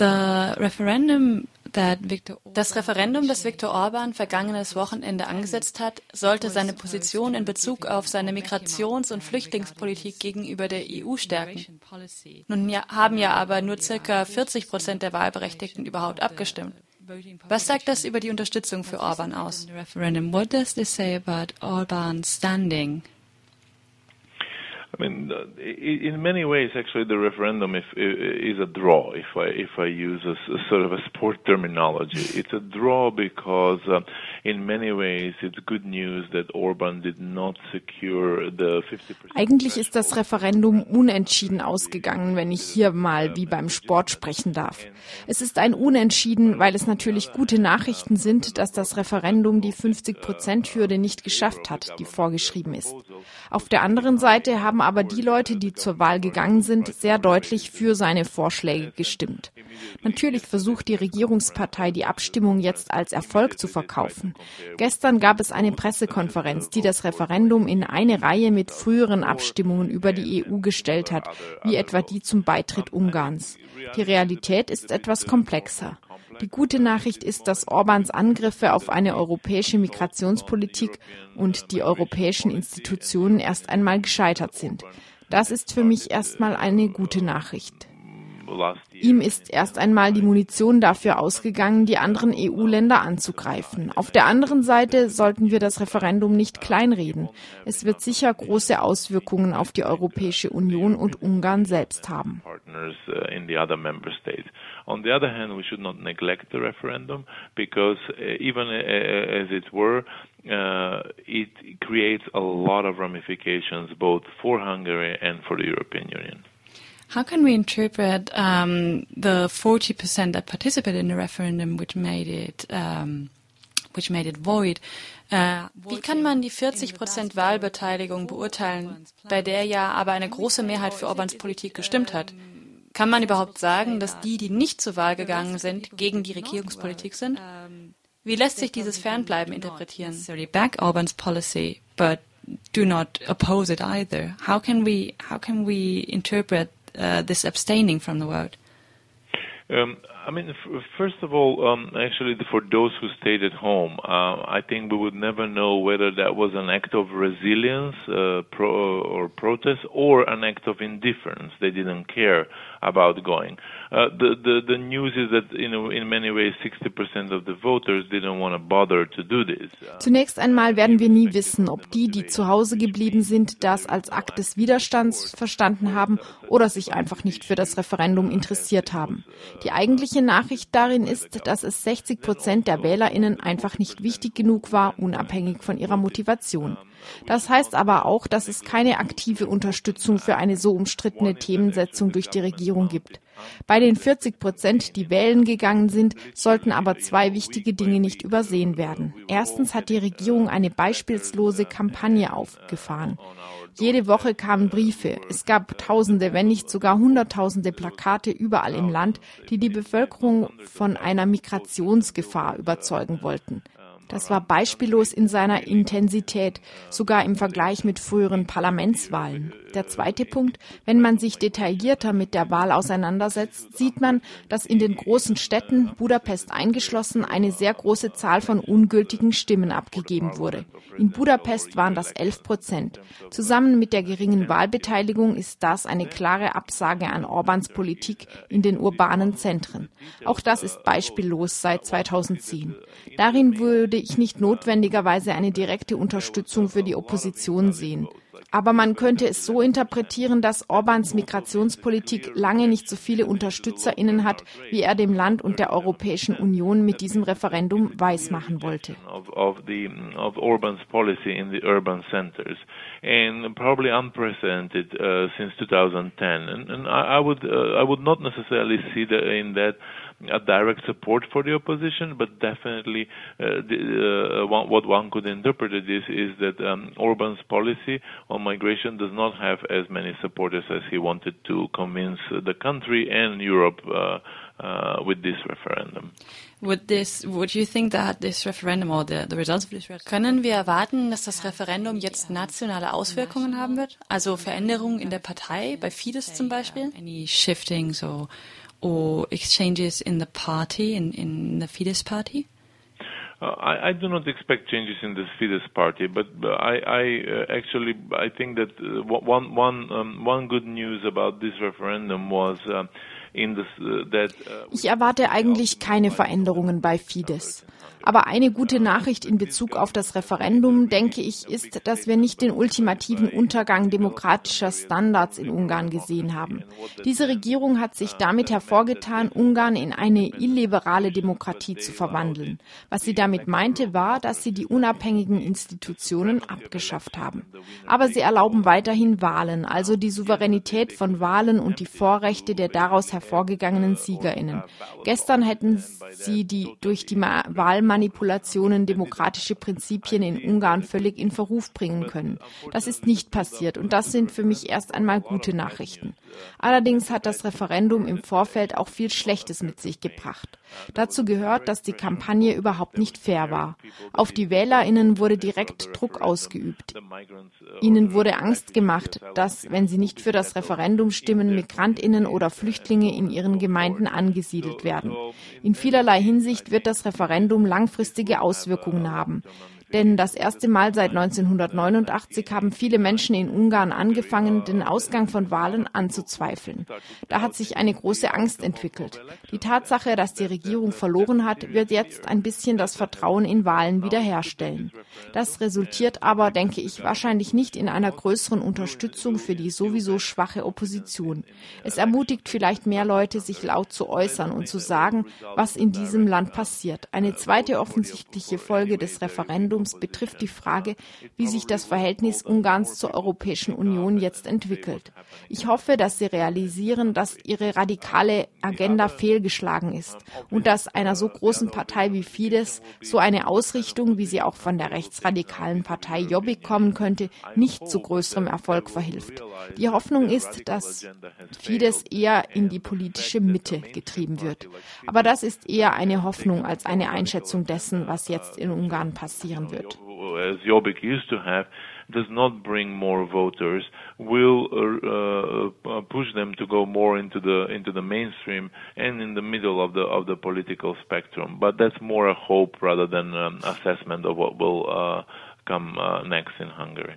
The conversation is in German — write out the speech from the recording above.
Das Referendum, das Viktor Orban vergangenes Wochenende angesetzt hat, sollte seine Position in Bezug auf seine Migrations- und Flüchtlingspolitik gegenüber der EU stärken. Nun ja, haben ja aber nur circa 40 Prozent der Wahlberechtigten überhaupt abgestimmt. Was sagt das über die Unterstützung für Orban aus? What does this say about Orban's standing I mean, in many ways, actually, the referendum is a draw. If I if I use a, a sort of a sport terminology, it's a draw because uh, in many ways it's good news that Orban did not secure the 50%. Eigentlich ist das Referendum unentschieden ausgegangen, wenn ich hier mal wie beim Sport sprechen darf. Es ist ein Unentschieden, weil es natürlich gute Nachrichten sind, dass das Referendum die 50-Prozent-Hürde nicht geschafft hat, die vorgeschrieben ist. Auf der anderen Seite haben aber die Leute, die zur Wahl gegangen sind, sehr deutlich für seine Vorschläge gestimmt. Natürlich versucht die Regierungspartei, die Abstimmung jetzt als Erfolg zu verkaufen. Gestern gab es eine Pressekonferenz, die das Referendum in eine Reihe mit früheren Abstimmungen über die EU gestellt hat, wie etwa die zum Beitritt Ungarns. Die Realität ist etwas komplexer. Die gute Nachricht ist, dass Orbans Angriffe auf eine europäische Migrationspolitik und die europäischen Institutionen erst einmal gescheitert sind. Das ist für mich erstmal eine gute Nachricht. Ihm ist erst einmal die Munition dafür ausgegangen, die anderen EU-Länder anzugreifen. Auf der anderen Seite sollten wir das Referendum nicht kleinreden. Es wird sicher große Auswirkungen auf die Europäische Union und Ungarn selbst haben. On the other hand, we should not neglect the referendum because uh, even uh, as it were, uh, it creates a lot of ramifications both for Hungary and for the European Union. How can we interpret um, the 40% that participated in the referendum, which made it, um, which made it void? Uh, wie kann man die 40% Wahlbeteiligung beurteilen, bei der ja aber eine große Mehrheit für Orbans Politik gestimmt hat? Kann man überhaupt sagen, dass die, die nicht zur Wahl gegangen sind, gegen die Regierungspolitik sind? Wie lässt sich dieses Fernbleiben interpretieren? Back Orbans policy, but do not oppose it either. How can we how can we interpret uh, this abstaining from the vote? Um, I mean, first of all, um, actually, for those who stayed at home, uh, I think we would never know whether that was an act of resilience uh, pro or protest or an act of indifference. They didn't care about going. Uh, the, the the news is that you know in many ways 60% of the voters didn't want to bother to do this. Zunächst einmal werden wir nie wissen, ob die, die zu Hause geblieben sind, das als Akt des Widerstands verstanden haben oder sich einfach nicht für das Referendum interessiert haben. Die eigentliche Nachricht darin ist, dass es 60 Prozent der WählerInnen einfach nicht wichtig genug war, unabhängig von ihrer Motivation. Das heißt aber auch, dass es keine aktive Unterstützung für eine so umstrittene Themensetzung durch die Regierung gibt. Bei den 40 Prozent, die wählen gegangen sind, sollten aber zwei wichtige Dinge nicht übersehen werden. Erstens hat die Regierung eine beispielslose Kampagne aufgefahren. Jede Woche kamen Briefe. Es gab Tausende, wenn nicht sogar Hunderttausende Plakate überall im Land, die die Bevölkerung von einer Migrationsgefahr überzeugen wollten. Das war beispiellos in seiner Intensität, sogar im Vergleich mit früheren Parlamentswahlen. Der zweite Punkt, wenn man sich detaillierter mit der Wahl auseinandersetzt, sieht man, dass in den großen Städten, Budapest eingeschlossen, eine sehr große Zahl von ungültigen Stimmen abgegeben wurde. In Budapest waren das 11 Prozent. Zusammen mit der geringen Wahlbeteiligung ist das eine klare Absage an Orbans Politik in den urbanen Zentren. Auch das ist beispiellos seit 2010. Darin würde ich nicht notwendigerweise eine direkte Unterstützung für die Opposition sehen. Aber man könnte es so interpretieren, dass Orbans Migrationspolitik lange nicht so viele UnterstützerInnen hat, wie er dem Land und der Europäischen Union mit diesem Referendum weismachen wollte. uh, since 2010. And, and I, I would uh, I would not necessarily see that in that a direct support for the opposition, but definitely uh, the, uh, one, what one could interpret this is that um, Orban's policy on migration does not have as many supporters as he wanted to convince the country and Europe uh, uh with this referendum. Would this, would you think that this referendum or the, the results of this Können wir erwarten, dass das Referendum jetzt nationale Auswirkungen haben wird? Also Veränderungen in der Partei, bei Fidesz zum Beispiel? Any shifting, so or exchanges in the party, in, in the Fidesz party? Uh, I, I, do not expect changes in the Fidesz party, but I, I uh, actually I think that uh, one one um, one good news about this referendum was uh. Uh, ich erwarte eigentlich keine Veränderungen bei Fidesz. Aber eine gute Nachricht in Bezug auf das Referendum, denke ich, ist, dass wir nicht den ultimativen Untergang demokratischer Standards in Ungarn gesehen haben. Diese Regierung hat sich damit hervorgetan, Ungarn in eine illiberale Demokratie zu verwandeln. Was sie damit meinte, war, dass sie die unabhängigen Institutionen abgeschafft haben. Aber sie erlauben weiterhin Wahlen, also die Souveränität von Wahlen und die Vorrechte der daraus hervorgegangenen Siegerinnen. Gestern hätten sie die durch die Wahl Wahlmanipulationen demokratische Prinzipien in Ungarn völlig in Verruf bringen können. Das ist nicht passiert und das sind für mich erst einmal gute Nachrichten. Allerdings hat das Referendum im Vorfeld auch viel Schlechtes mit sich gebracht. Dazu gehört, dass die Kampagne überhaupt nicht fair war. Auf die Wählerinnen wurde direkt Druck ausgeübt. Ihnen wurde Angst gemacht, dass, wenn sie nicht für das Referendum stimmen, Migrantinnen oder Flüchtlinge in ihren Gemeinden angesiedelt werden. In vielerlei Hinsicht wird das Referendum langfristige Auswirkungen haben. Denn das erste Mal seit 1989 haben viele Menschen in Ungarn angefangen, den Ausgang von Wahlen anzuzweifeln. Da hat sich eine große Angst entwickelt. Die Tatsache, dass die Regierung verloren hat, wird jetzt ein bisschen das Vertrauen in Wahlen wiederherstellen. Das resultiert aber, denke ich, wahrscheinlich nicht in einer größeren Unterstützung für die sowieso schwache Opposition. Es ermutigt vielleicht mehr Leute, sich laut zu äußern und zu sagen, was in diesem Land passiert. Eine zweite offensichtliche Folge des Referendums Referendums betrifft die Frage, wie sich das Verhältnis Ungarns zur Europäischen Union jetzt entwickelt. Ich hoffe, dass Sie realisieren, dass Ihre radikale Agenda fehlgeschlagen ist und dass einer so großen Partei wie Fidesz so eine Ausrichtung, wie sie auch von der rechtsradikalen Partei Jobbik kommen könnte, nicht zu größerem Erfolg verhilft. Die Hoffnung ist, dass Fidesz eher in die politische Mitte getrieben wird. Aber das ist eher eine Hoffnung als eine Einschätzung dessen, was jetzt in Ungarn passieren As Jobbik used to have, does not bring more voters, will uh, uh, push them to go more into the into the mainstream and in the middle of the of the political spectrum. But that's more a hope rather than an assessment of what will uh, come uh, next in Hungary.